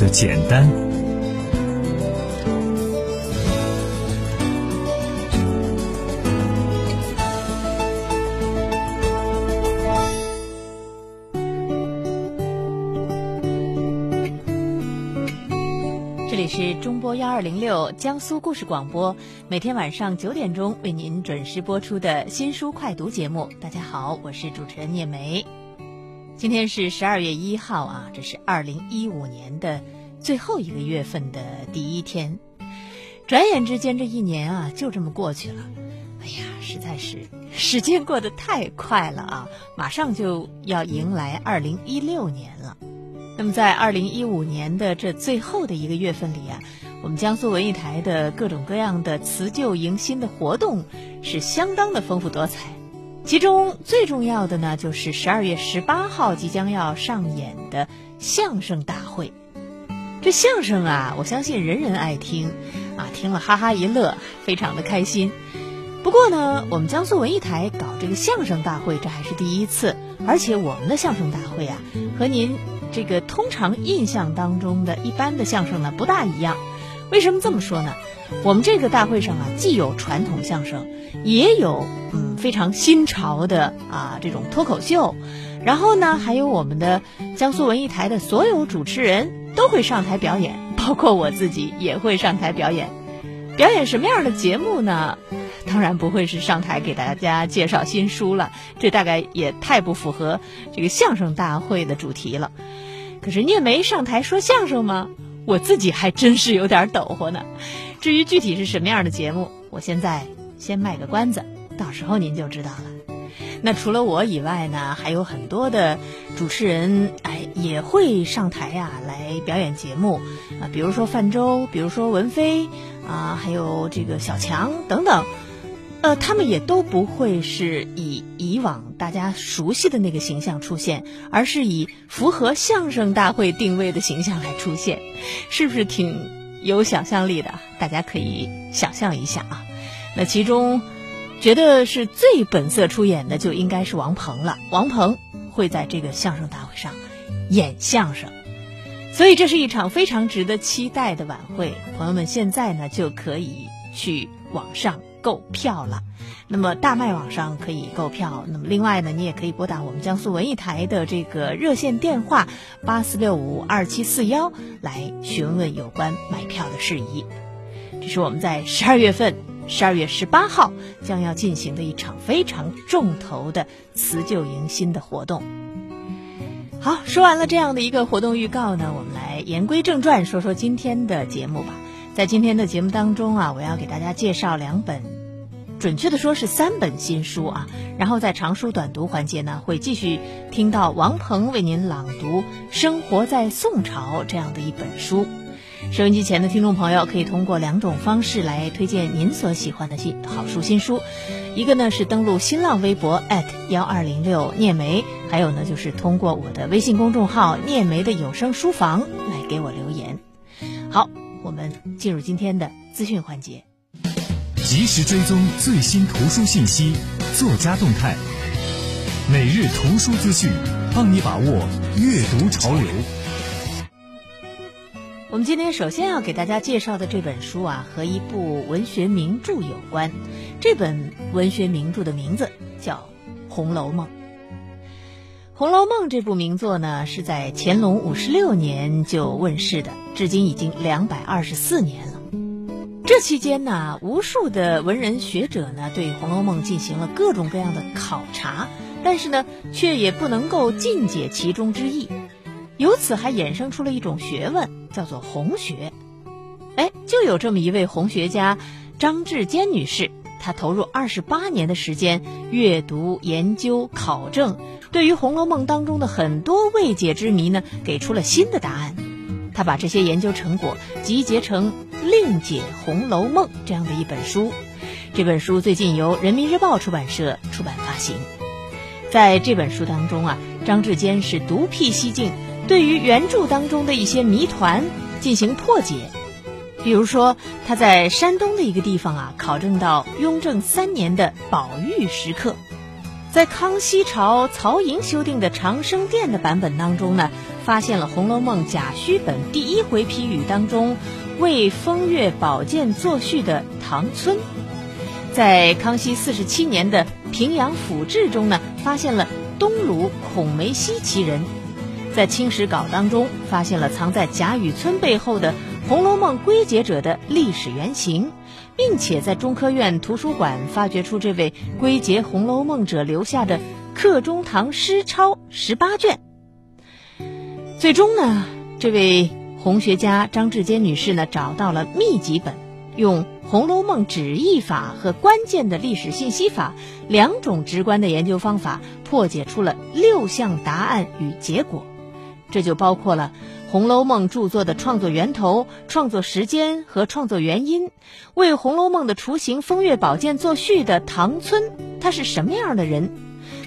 的简单。这里是中波幺二零六江苏故事广播，每天晚上九点钟为您准时播出的新书快读节目。大家好，我是主持人聂梅。今天是十二月一号啊，这是二零一五年的最后一个月份的第一天。转眼之间，这一年啊就这么过去了。哎呀，实在是时间过得太快了啊！马上就要迎来二零一六年了。那么，在二零一五年的这最后的一个月份里啊，我们江苏文艺台的各种各样的辞旧迎新的活动是相当的丰富多彩。其中最重要的呢，就是十二月十八号即将要上演的相声大会。这相声啊，我相信人人爱听，啊，听了哈哈一乐，非常的开心。不过呢，我们江苏文艺台搞这个相声大会，这还是第一次，而且我们的相声大会啊，和您。这个通常印象当中的一般的相声呢不大一样，为什么这么说呢？我们这个大会上啊，既有传统相声，也有嗯非常新潮的啊这种脱口秀，然后呢还有我们的江苏文艺台的所有主持人都会上台表演，包括我自己也会上台表演。表演什么样的节目呢？当然不会是上台给大家介绍新书了，这大概也太不符合这个相声大会的主题了。可是聂梅上台说相声吗？我自己还真是有点抖火呢。至于具体是什么样的节目，我现在先卖个关子，到时候您就知道了。那除了我以外呢，还有很多的主持人，哎，也会上台呀来表演节目啊，比如说范舟，比如说文飞啊，还有这个小强等等。呃，他们也都不会是以以往大家熟悉的那个形象出现，而是以符合相声大会定位的形象来出现，是不是挺有想象力的？大家可以想象一下啊。那其中，觉得是最本色出演的就应该是王鹏了。王鹏会在这个相声大会上演相声，所以这是一场非常值得期待的晚会。朋友们，现在呢就可以去网上。购票了，那么大麦网上可以购票。那么另外呢，你也可以拨打我们江苏文艺台的这个热线电话八四六五二七四幺来询问有关买票的事宜。这是我们在十二月份十二月十八号将要进行的一场非常重头的辞旧迎新的活动。好，说完了这样的一个活动预告呢，我们来言归正传，说说今天的节目吧。在今天的节目当中啊，我要给大家介绍两本，准确的说是三本新书啊。然后在长书短读环节呢，会继续听到王鹏为您朗读《生活在宋朝》这样的一本书。收音机前的听众朋友可以通过两种方式来推荐您所喜欢的新好书新书，一个呢是登录新浪微博幺二零六聂梅，还有呢就是通过我的微信公众号聂梅的有声书房来给我留言。好。我们进入今天的资讯环节，及时追踪最新图书信息、作家动态，每日图书资讯，帮你把握阅读潮流。我们今天首先要给大家介绍的这本书啊，和一部文学名著有关。这本文学名著的名字叫《红楼梦》。《红楼梦》这部名作呢，是在乾隆五十六年就问世的，至今已经两百二十四年了。这期间呢，无数的文人学者呢，对《红楼梦》进行了各种各样的考察，但是呢，却也不能够尽解其中之意。由此还衍生出了一种学问，叫做红学。哎，就有这么一位红学家张志坚女士，他投入二十八年的时间阅读、研究、考证。对于《红楼梦》当中的很多未解之谜呢，给出了新的答案。他把这些研究成果集结成《另解红楼梦》这样的一本书。这本书最近由人民日报出版社出版发行。在这本书当中啊，张志坚是独辟蹊径，对于原著当中的一些谜团进行破解。比如说，他在山东的一个地方啊，考证到雍正三年的宝玉石刻。在康熙朝曹寅修订的长生殿的版本当中呢，发现了《红楼梦》甲戌本第一回批语当中为风月宝鉴作序的唐村，在康熙四十七年的《平阳府志》中呢，发现了东鲁孔梅溪其人，在《清史稿》当中发现了藏在贾雨村背后的《红楼梦》归结者的历史原型。并且在中科院图书馆发掘出这位归结《红楼梦》者留下的课中堂诗抄十八卷。最终呢，这位红学家张志坚女士呢找到了秘籍本，用《红楼梦》旨意法和关键的历史信息法两种直观的研究方法，破解出了六项答案与结果。这就包括了。《红楼梦》著作的创作源头、创作时间和创作原因，为《红楼梦》的雏形《风月宝鉴》作序的唐村，他是什么样的人？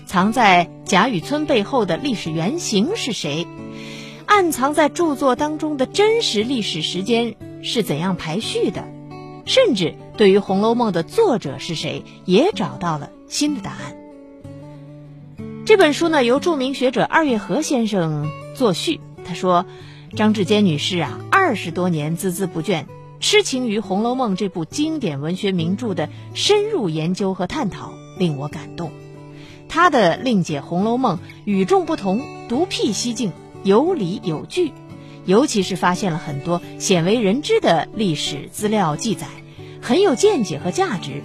藏在贾雨村背后的历史原型是谁？暗藏在著作当中的真实历史时间是怎样排序的？甚至对于《红楼梦》的作者是谁，也找到了新的答案。这本书呢，由著名学者二月河先生作序，他说。张志坚女士啊，二十多年孜孜不倦，痴情于《红楼梦》这部经典文学名著的深入研究和探讨，令我感动。她的另解《红楼梦》与众不同，独辟蹊径，有理有据，尤其是发现了很多鲜为人知的历史资料记载，很有见解和价值。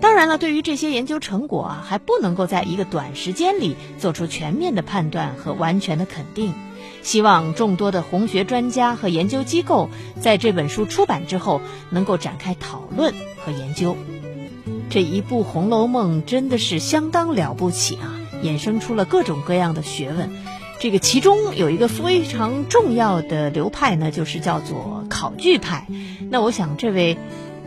当然了，对于这些研究成果啊，还不能够在一个短时间里做出全面的判断和完全的肯定。希望众多的红学专家和研究机构在这本书出版之后，能够展开讨论和研究。这一部《红楼梦》真的是相当了不起啊，衍生出了各种各样的学问。这个其中有一个非常重要的流派呢，就是叫做考据派。那我想，这位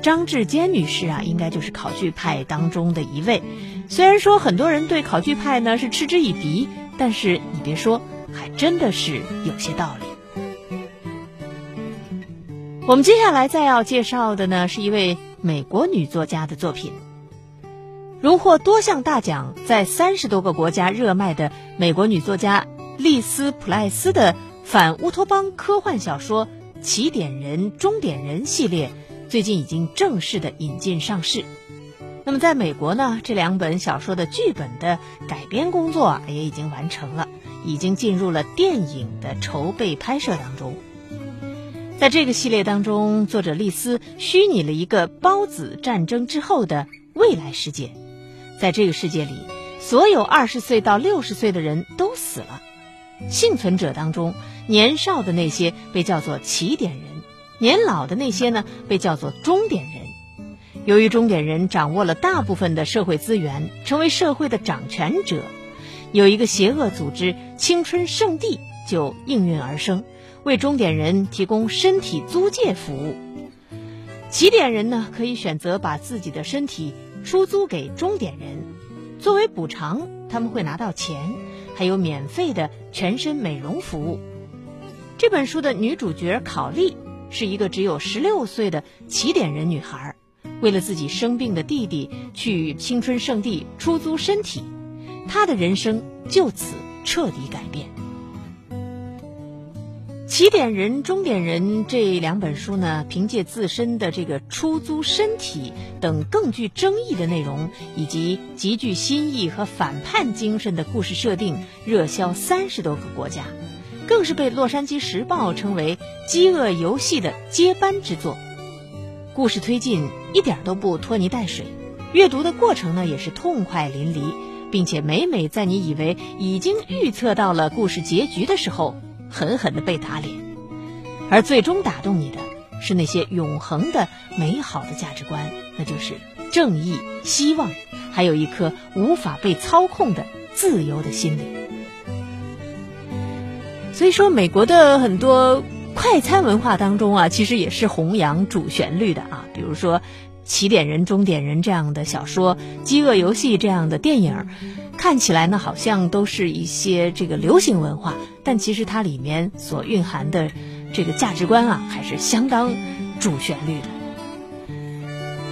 张志坚女士啊，应该就是考据派当中的一位。虽然说很多人对考据派呢是嗤之以鼻，但是你别说。还真的是有些道理。我们接下来再要介绍的呢，是一位美国女作家的作品，荣获多项大奖，在三十多个国家热卖的美国女作家丽丝·普赖斯的反乌托邦科幻小说《起点人》《终点人》系列，最近已经正式的引进上市。那么，在美国呢，这两本小说的剧本的改编工作也已经完成了。已经进入了电影的筹备拍摄当中。在这个系列当中，作者丽丝虚拟了一个孢子战争之后的未来世界。在这个世界里，所有二十岁到六十岁的人都死了。幸存者当中，年少的那些被叫做起点人，年老的那些呢被叫做终点人。由于终点人掌握了大部分的社会资源，成为社会的掌权者。有一个邪恶组织“青春圣地”就应运而生，为终点人提供身体租借服务。起点人呢，可以选择把自己的身体出租给终点人，作为补偿，他们会拿到钱，还有免费的全身美容服务。这本书的女主角考利是一个只有十六岁的起点人女孩，为了自己生病的弟弟去青春圣地出租身体。他的人生就此彻底改变。起点人、终点人这两本书呢，凭借自身的这个出租身体等更具争议的内容，以及极具新意和反叛精神的故事设定，热销三十多个国家，更是被《洛杉矶时报》称为《饥饿游戏》的接班之作。故事推进一点都不拖泥带水，阅读的过程呢也是痛快淋漓。并且每每在你以为已经预测到了故事结局的时候，狠狠地被打脸，而最终打动你的是那些永恒的美好的价值观，那就是正义、希望，还有一颗无法被操控的自由的心灵。所以说，美国的很多快餐文化当中啊，其实也是弘扬主旋律的啊，比如说。起点人、终点人这样的小说，《饥饿游戏》这样的电影，看起来呢好像都是一些这个流行文化，但其实它里面所蕴含的这个价值观啊，还是相当主旋律的。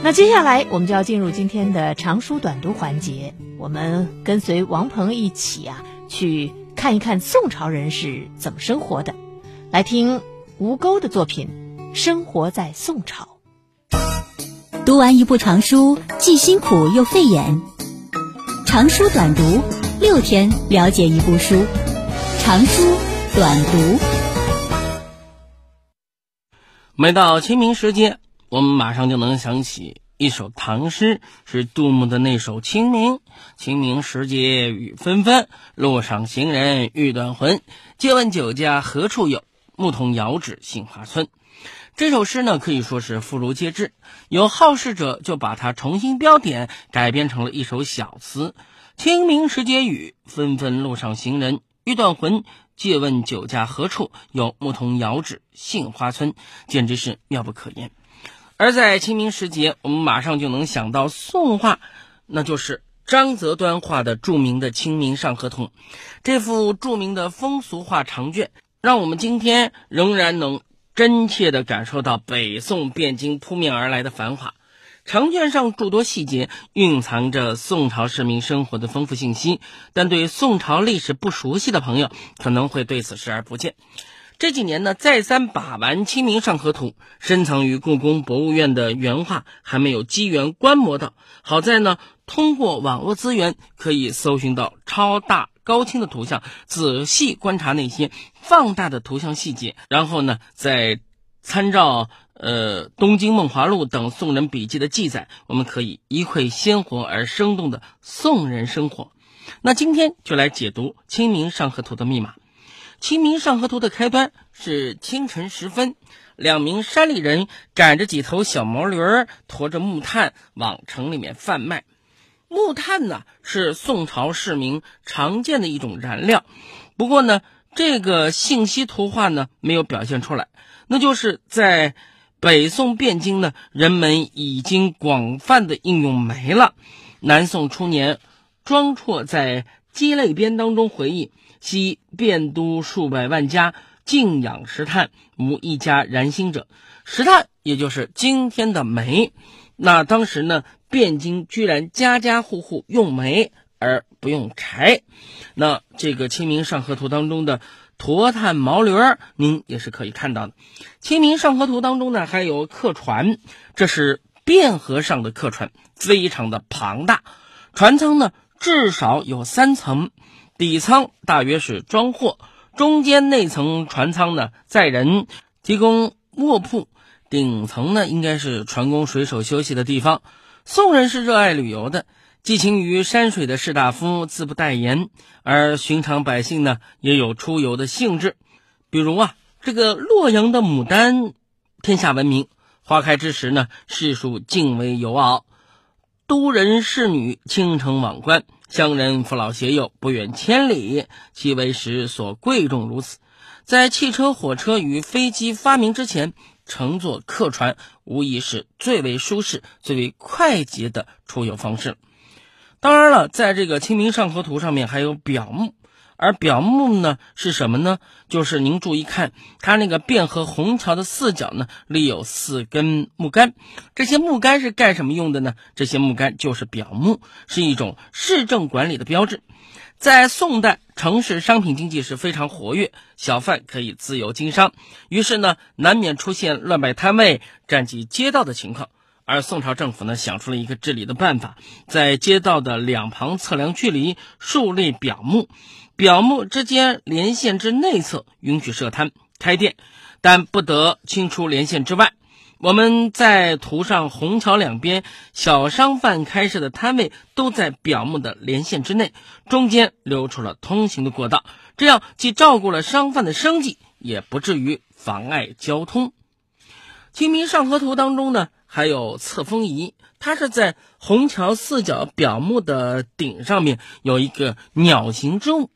那接下来我们就要进入今天的长书短读环节，我们跟随王鹏一起啊，去看一看宋朝人是怎么生活的。来听吴钩的作品《生活在宋朝》。读完一部长书，既辛苦又费眼。长书短读，六天了解一部书。长书短读。每到清明时节，我们马上就能想起一首唐诗，是杜牧的那首《清明》。清明时节雨纷纷，路上行人欲断魂。借问酒家何处有？牧童遥指杏花村。这首诗呢，可以说是妇孺皆知。有好事者就把它重新标点，改编成了一首小词：“清明时节雨纷纷，路上行人欲断魂。借问酒家何处有？牧童遥指杏花村。”简直是妙不可言。而在清明时节，我们马上就能想到宋画，那就是张择端画的著名的《清明上河图》。这幅著名的风俗画长卷，让我们今天仍然能。真切地感受到北宋汴京扑面而来的繁华，长卷上诸多细节蕴藏着宋朝市民生活的丰富信息，但对宋朝历史不熟悉的朋友可能会对此视而不见。这几年呢，再三把玩《清明上河图》，深藏于故宫博物院的原画还没有机缘观摩到。好在呢，通过网络资源可以搜寻到超大。高清的图像，仔细观察那些放大的图像细节，然后呢，再参照呃《东京梦华录》等宋人笔记的记载，我们可以一窥鲜活而生动的宋人生活。那今天就来解读《清明上河图》的密码。《清明上河图》的开端是清晨时分，两名山里人赶着几头小毛驴，驮着木炭往城里面贩卖。木炭呢是宋朝市民常见的一种燃料，不过呢，这个信息图画呢没有表现出来。那就是在北宋汴京呢，人们已经广泛的应用煤了。南宋初年，庄绰在《鸡肋编》当中回忆：“昔汴都数百万家，敬养石炭，无一家燃薪者。”石炭也就是今天的煤。那当时呢？汴京居然家家户户用煤而不用柴，那这个《清明上河图》当中的驮炭毛驴儿，您也是可以看到的。《清明上河图》当中呢，还有客船，这是汴河上的客船，非常的庞大。船舱呢，至少有三层，底舱大约是装货，中间那层船舱呢载人，提供卧铺，顶层呢应该是船工水手休息的地方。宋人是热爱旅游的，寄情于山水的士大夫自不待言，而寻常百姓呢也有出游的兴致。比如啊，这个洛阳的牡丹，天下闻名，花开之时呢，世庶敬为游遨，都人士女倾城往观，乡人父老携幼不远千里，其为时所贵重如此。在汽车、火车与飞机发明之前。乘坐客船无疑是最为舒适、最为快捷的出游方式。当然了，在这个《清明上河图》上面还有表木，而表木呢是什么呢？就是您注意看，它那个汴河虹桥的四角呢立有四根木杆，这些木杆是干什么用的呢？这些木杆就是表木，是一种市政管理的标志。在宋代，城市商品经济是非常活跃，小贩可以自由经商，于是呢，难免出现乱摆摊位、占据街道的情况。而宋朝政府呢，想出了一个治理的办法，在街道的两旁测量距离，树立表木，表木之间连线之内侧允许设摊开店，但不得清出连线之外。我们在图上，虹桥两边小商贩开设的摊位都在表木的连线之内，中间留出了通行的过道，这样既照顾了商贩的生计，也不至于妨碍交通。《清明上河图》当中呢，还有侧风仪，它是在虹桥四角表木的顶上面有一个鸟形之物，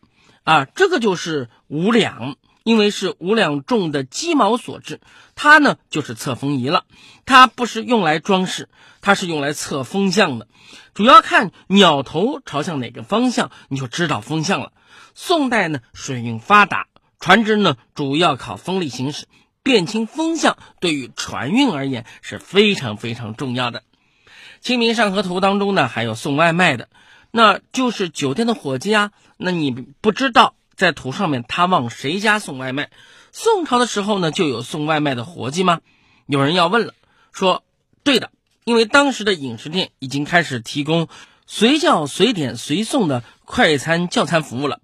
啊，这个就是五两。因为是五两重的鸡毛所制，它呢就是测风仪了。它不是用来装饰，它是用来测风向的。主要看鸟头朝向哪个方向，你就知道风向了。宋代呢水运发达，船只呢主要靠风力行驶，辨清风向对于船运而言是非常非常重要的。《清明上河图》当中呢还有送外卖的，那就是酒店的伙计啊。那你不知道。在图上面他往谁家送外卖。宋朝的时候呢，就有送外卖的活计吗？有人要问了，说对的，因为当时的饮食店已经开始提供随叫随点随送的快餐叫餐服务了。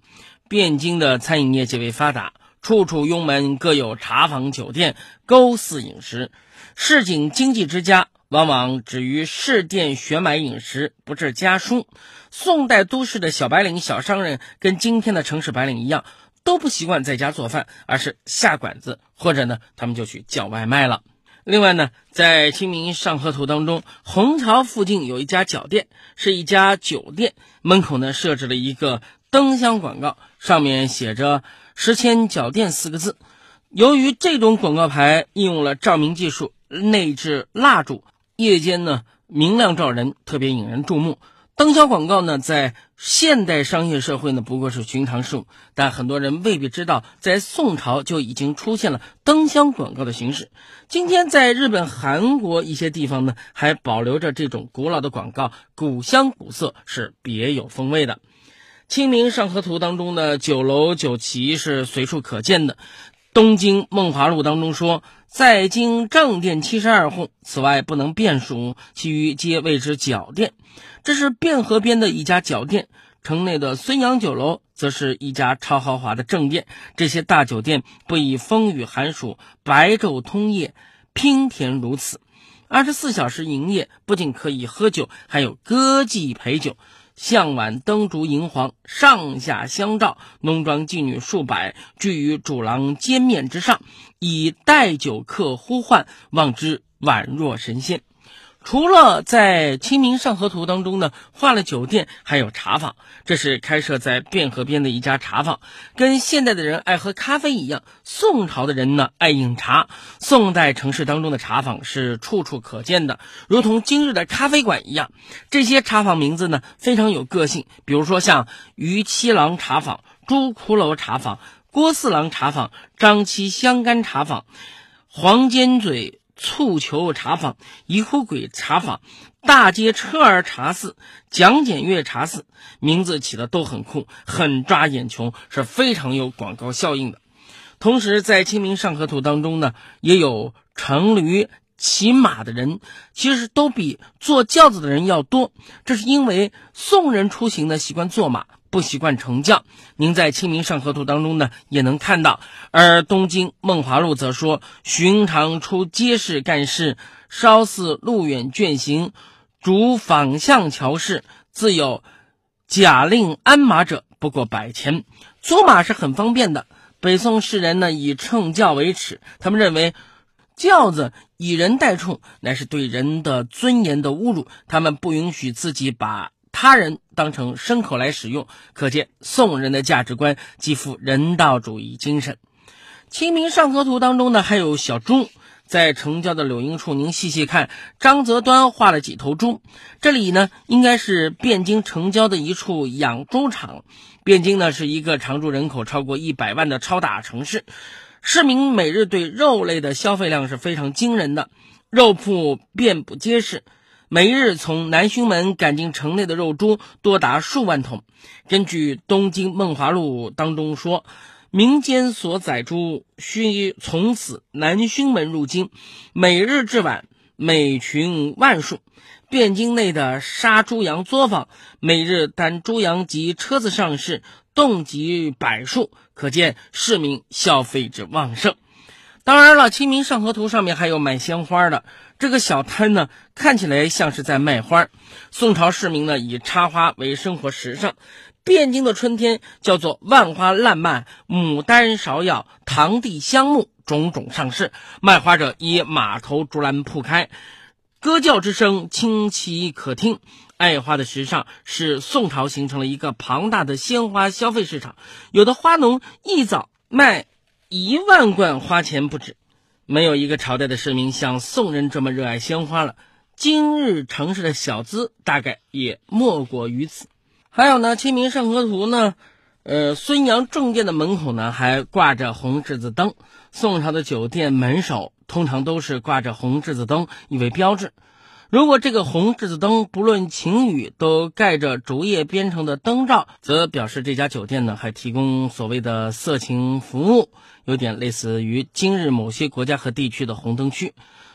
汴京的餐饮业极为发达，处处拥门各有茶坊酒店，勾肆饮食。市井经济之家往往止于市店选买饮食，不置家书。宋代都市的小白领、小商人跟今天的城市白领一样。都不习惯在家做饭，而是下馆子，或者呢，他们就去叫外卖了。另外呢，在《清明上河图》当中，虹桥附近有一家脚店，是一家酒店，门口呢设置了一个灯箱广告，上面写着“石谦脚店”四个字。由于这种广告牌应用了照明技术，内置蜡烛，夜间呢明亮照人，特别引人注目。灯箱广告呢，在现代商业社会呢，不过是寻常事物，但很多人未必知道，在宋朝就已经出现了灯箱广告的形式。今天在日本、韩国一些地方呢，还保留着这种古老的广告，古香古色，是别有风味的。《清明上河图》当中的酒楼酒旗是随处可见的。东京梦华录当中说，在京正殿七十二户，此外不能遍数，其余皆谓之脚店。这是汴河边的一家脚店，城内的孙杨酒楼则是一家超豪华的正店。这些大酒店不以风雨寒暑、白昼通夜，娉甜如此。二十四小时营业，不仅可以喝酒，还有歌妓陪酒。向晚灯烛银黄，上下相照，浓妆妓女数百聚于主廊尖面之上，以待酒客呼唤，望之宛若神仙。除了在《清明上河图》当中呢，画了酒店，还有茶坊。这是开设在汴河边的一家茶坊，跟现代的人爱喝咖啡一样，宋朝的人呢爱饮茶。宋代城市当中的茶坊是处处可见的，如同今日的咖啡馆一样。这些茶坊名字呢非常有个性，比如说像于七郎茶坊、朱骷髅茶坊、郭四郎茶坊、张七香干茶坊、黄尖嘴。醋球茶坊、一壶鬼茶坊、大街车儿茶肆、蒋检阅茶肆，名字起的都很酷，很抓眼球，是非常有广告效应的。同时，在《清明上河图》当中呢，也有乘驴、骑马的人，其实都比坐轿子的人要多。这是因为宋人出行呢习惯坐马。不习惯乘轿，您在《清明上河图》当中呢也能看到。而《东京梦华录》则说：“寻常出街市干事，稍似路远倦行，逐坊巷桥市，自有假令鞍马者，不过百钱。租马是很方便的。北宋士人呢以乘轿为耻，他们认为轿子以人代乘，乃是对人的尊严的侮辱，他们不允许自己把。”他人当成牲口来使用，可见宋人的价值观极富人道主义精神。《清明上河图》当中呢，还有小猪在城郊的柳荫处，您细细看，张择端画了几头猪。这里呢，应该是汴京城郊的一处养猪场。汴京呢，是一个常住人口超过一百万的超大城市，市民每日对肉类的消费量是非常惊人的，肉铺遍布街市。每日从南薰门赶进城内的肉猪多达数万桶。根据《东京梦华录》当中说，民间所宰猪需从此南薰门入京，每日至晚每群万数。汴京内的杀猪羊作坊，每日单猪羊及车子上市，动及百数，可见市民消费之旺盛。当然了，《清明上河图》上面还有卖鲜花的。这个小摊呢，看起来像是在卖花。宋朝市民呢，以插花为生活时尚。汴京的春天叫做万花烂漫，牡丹芍药，堂棣香木，种种上市。卖花者以马头竹篮铺开，歌叫之声清奇可听。爱花的时尚使宋朝形成了一个庞大的鲜花消费市场。有的花农一早卖一万贯花钱不止。没有一个朝代的市民像宋人这么热爱鲜花了。今日城市的小资大概也莫过于此。还有呢，《清明上河图》呢，呃，孙杨正店的门口呢还挂着红柿子灯。宋朝的酒店门首通常都是挂着红柿子灯，以为标志。如果这个红柿子灯不论晴雨都盖着竹叶编成的灯罩，则表示这家酒店呢还提供所谓的色情服务，有点类似于今日某些国家和地区的红灯区。《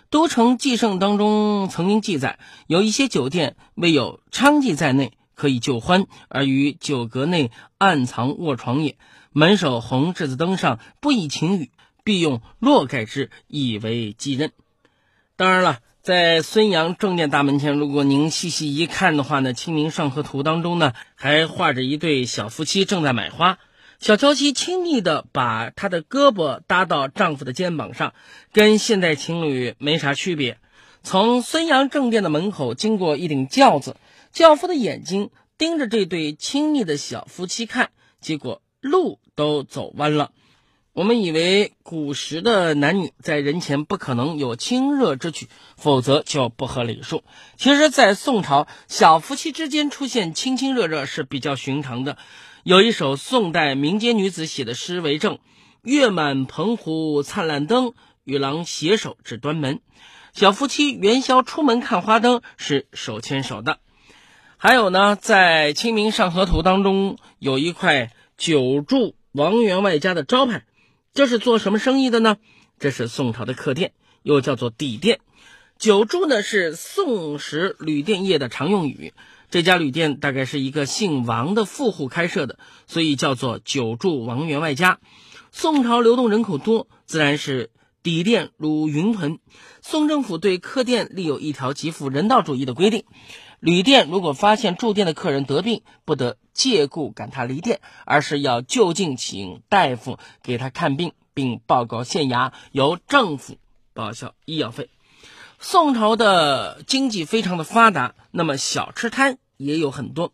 都城纪胜》当中曾经记载，有一些酒店未有娼妓在内可以就欢，而于酒阁内暗藏卧床也。门首红柿子灯上不以晴雨，必用落盖之，以为继任。当然了。在孙杨正殿大门前，如果您细细一看的话呢，《清明上河图》当中呢，还画着一对小夫妻正在买花。小娇妻亲昵地把她的胳膊搭到丈夫的肩膀上，跟现代情侣没啥区别。从孙杨正殿的门口经过一顶轿子，轿夫的眼睛盯着这对亲昵的小夫妻看，结果路都走弯了。我们以为古时的男女在人前不可能有亲热之举，否则就不合礼数。其实，在宋朝，小夫妻之间出现亲亲热热是比较寻常的。有一首宋代民间女子写的诗为证：“月满澎湖灿烂灯，与郎携手至端门。”小夫妻元宵出门看花灯是手牵手的。还有呢，在《清明上河图》当中有一块“久住王员外家”的招牌。这是做什么生意的呢？这是宋朝的客店，又叫做底店。九住呢是宋时旅店业的常用语。这家旅店大概是一个姓王的富户开设的，所以叫做九住王员外家。宋朝流动人口多，自然是底店如云屯。宋政府对客店立有一条极富人道主义的规定。旅店如果发现住店的客人得病，不得借故赶他离店，而是要就近请大夫给他看病，并报告县衙，由政府报销医药费。宋朝的经济非常的发达，那么小吃摊也有很多，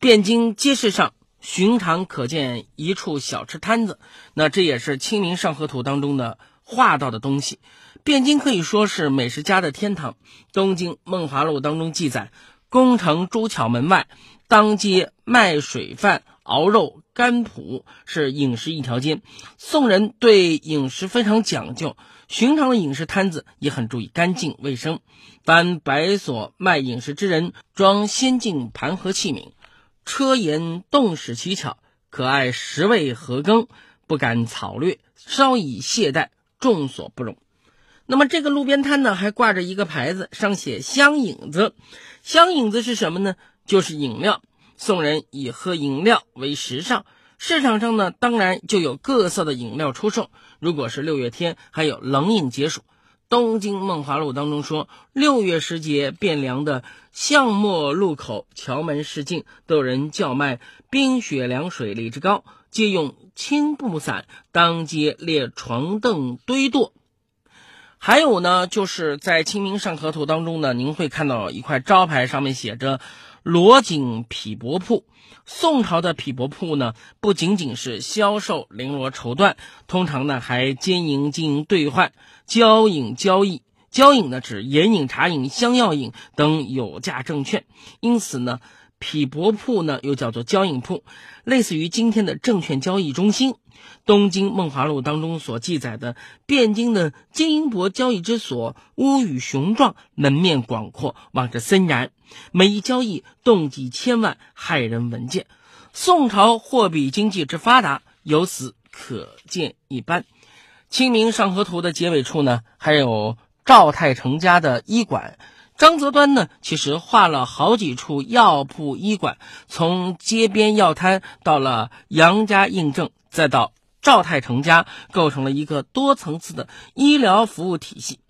汴京街市上寻常可见一处小吃摊子，那这也是《清明上河图》当中的画到的东西。汴京可以说是美食家的天堂。东京梦华录当中记载，宫城朱巧门外，当街卖水饭、熬肉、干卜，是饮食一条街。宋人对饮食非常讲究，寻常的饮食摊子也很注意干净卫生。凡摆所卖饮食之人，装先进盘盒器皿，车沿动使奇巧，可爱食味何羹，不敢草略，稍以懈怠，众所不容。那么这个路边摊呢，还挂着一个牌子，上写“香影子”。香影子是什么呢？就是饮料。宋人以喝饮料为时尚，市场上呢，当然就有各色的饮料出售。如果是六月天，还有冷饮解暑。《东京梦华录》当中说，六月时节变凉的巷陌路口、桥门市径，都有人叫卖冰雪凉水、荔枝糕，借用青布伞，当街列床凳堆垛。还有呢，就是在《清明上河图》当中呢，您会看到一块招牌，上面写着“罗锦匹帛铺”。宋朝的匹帛铺呢，不仅仅是销售绫罗绸缎，通常呢还兼营经营兑换、交引交易。交引呢，指盐饮、茶饮、香药饮等有价证券。因此呢，匹帛铺呢又叫做交易铺，类似于今天的证券交易中心。《东京梦华录》当中所记载的汴京的金银帛交易之所，屋宇雄壮，门面广阔，望着森然。每一交易动几千万，骇人闻见。宋朝货币经济之发达，由此可见一斑。《清明上河图》的结尾处呢，还有赵太成家的医馆。张择端呢，其实画了好几处药铺医馆，从街边药摊到了杨家印证，再到。赵太成家构成了一个多层次的医疗服务体系。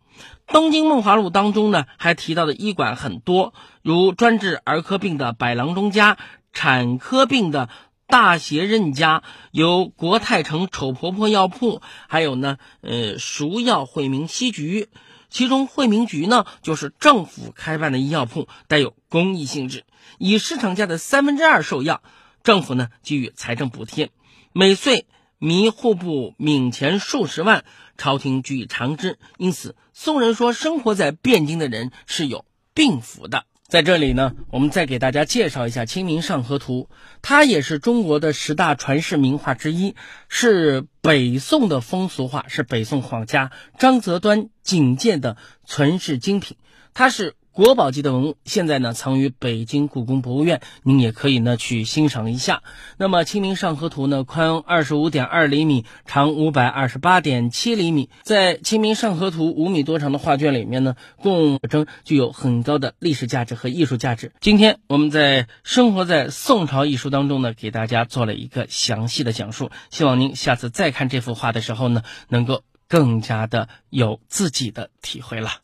《东京梦华录》当中呢，还提到的医馆很多，如专治儿科病的百郎中家、产科病的大协任家，有国泰城丑婆婆药铺，还有呢，呃，熟药惠民西局。其中惠民局呢，就是政府开办的医药铺，带有公益性质，以市场价的三分之二售药，政府呢给予财政补贴，每岁。迷户部冥钱数十万，朝廷据以偿之。因此，宋人说生活在汴京的人是有病福的。在这里呢，我们再给大家介绍一下《清明上河图》，它也是中国的十大传世名画之一，是北宋的风俗画，是北宋画家张择端仅见的存世精品。它是国宝级的文物，现在呢藏于北京故宫博物院，您也可以呢去欣赏一下。那么《清明上河图》呢，宽二十五点二厘米，长五百二十八点七厘米，在《清明上河图》五米多长的画卷里面呢，共征具有很高的历史价值和艺术价值。今天我们在生活在宋朝艺术当中呢，给大家做了一个详细的讲述，希望您下次再看这幅画的时候呢，能够更加的有自己的体会了。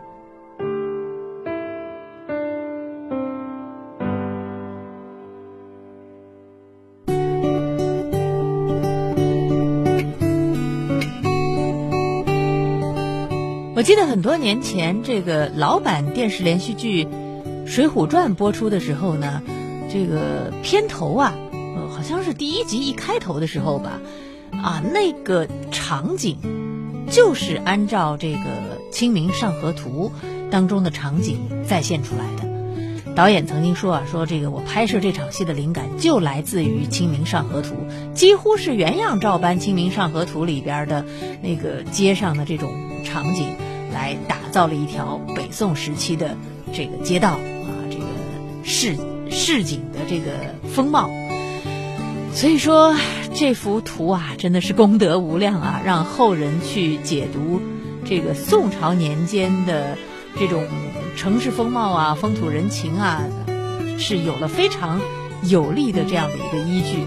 我记得很多年前，这个老版电视连续剧《水浒传》播出的时候呢，这个片头啊，好像是第一集一开头的时候吧，啊，那个场景就是按照这个《清明上河图》当中的场景再现出来的。导演曾经说啊，说这个我拍摄这场戏的灵感就来自于《清明上河图》，几乎是原样照搬《清明上河图》里边的那个街上的这种场景。来打造了一条北宋时期的这个街道啊，这个市市井的这个风貌。所以说，这幅图啊，真的是功德无量啊，让后人去解读这个宋朝年间的这种城市风貌啊、风土人情啊，是有了非常有力的这样的一个依据。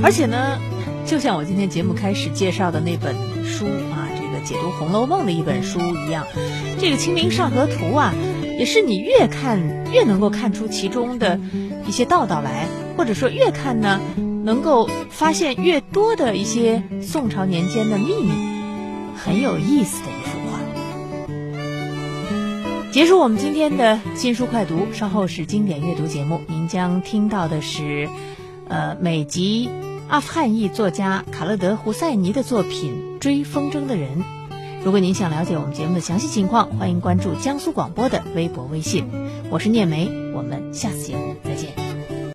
而且呢，就像我今天节目开始介绍的那本书啊。解读《红楼梦》的一本书一样，这个《清明上河图》啊，也是你越看越能够看出其中的一些道道来，或者说越看呢，能够发现越多的一些宋朝年间的秘密，很有意思的一幅画。结束我们今天的新书快读，稍后是经典阅读节目，您将听到的是，呃，美籍阿富汗裔作家卡勒德·胡塞尼的作品。追风筝的人，如果您想了解我们节目的详细情况，欢迎关注江苏广播的微博、微信。我是聂梅，我们下次节目。